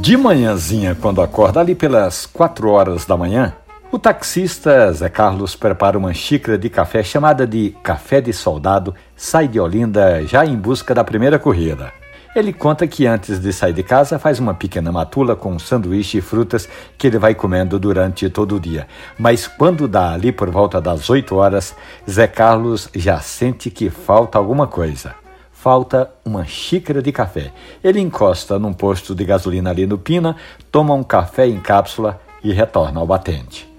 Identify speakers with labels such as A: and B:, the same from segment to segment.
A: De manhãzinha, quando acorda ali pelas quatro horas da manhã, o taxista Zé Carlos prepara uma xícara de café chamada de café de soldado, sai de Olinda já em busca da primeira corrida. Ele conta que antes de sair de casa faz uma pequena matula com sanduíche e frutas que ele vai comendo durante todo o dia. Mas quando dá ali por volta das 8 horas, Zé Carlos já sente que falta alguma coisa falta uma xícara de café. Ele encosta num posto de gasolina ali no Pina, toma um café em cápsula e retorna ao batente.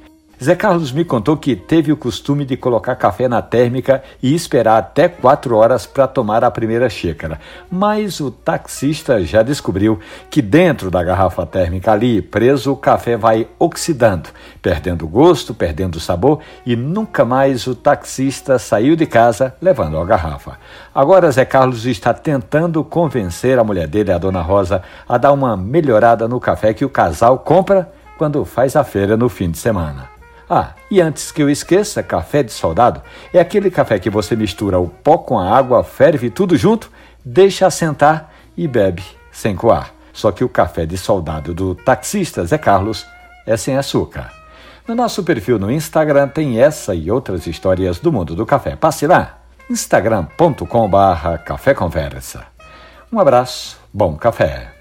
A: Zé Carlos me contou que teve o costume de colocar café na térmica e esperar até quatro horas para tomar a primeira xícara. Mas o taxista já descobriu que dentro da garrafa térmica ali, preso, o café vai oxidando, perdendo gosto, perdendo sabor e nunca mais o taxista saiu de casa levando a garrafa. Agora Zé Carlos está tentando convencer a mulher dele, a dona Rosa, a dar uma melhorada no café que o casal compra quando faz a feira no fim de semana. Ah, e antes que eu esqueça, café de soldado é aquele café que você mistura o pó com a água, ferve tudo junto, deixa assentar e bebe sem coar. Só que o café de soldado do taxista Zé Carlos é sem açúcar. No nosso perfil no Instagram tem essa e outras histórias do mundo do café. Passe lá, instagram.com/café conversa. Um abraço, bom café.